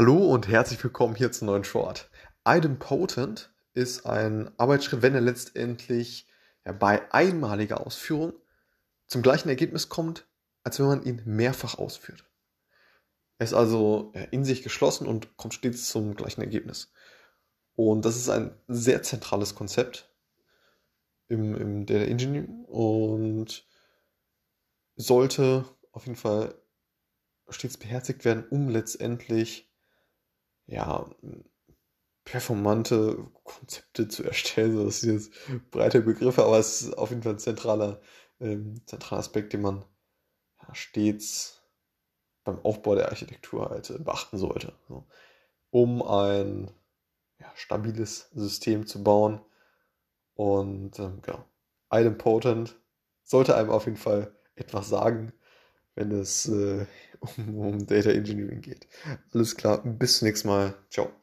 Hallo und herzlich willkommen hier zum neuen Short. Idempotent ist ein Arbeitsschritt, wenn er letztendlich ja, bei einmaliger Ausführung zum gleichen Ergebnis kommt, als wenn man ihn mehrfach ausführt. Er ist also in sich geschlossen und kommt stets zum gleichen Ergebnis. Und das ist ein sehr zentrales Konzept im, im Data Engineering und sollte auf jeden Fall stets beherzigt werden, um letztendlich ja, performante Konzepte zu erstellen. das sind jetzt breite Begriffe, aber es ist auf jeden Fall ein zentraler, ähm, zentraler Aspekt, den man ja, stets beim Aufbau der Architektur halt äh, beachten sollte. So. Um ein ja, stabiles System zu bauen. Und ähm, genau, idempotent sollte einem auf jeden Fall etwas sagen, wenn es äh, um, um Data Engineering geht. Alles klar, bis zum nächsten Mal. Ciao.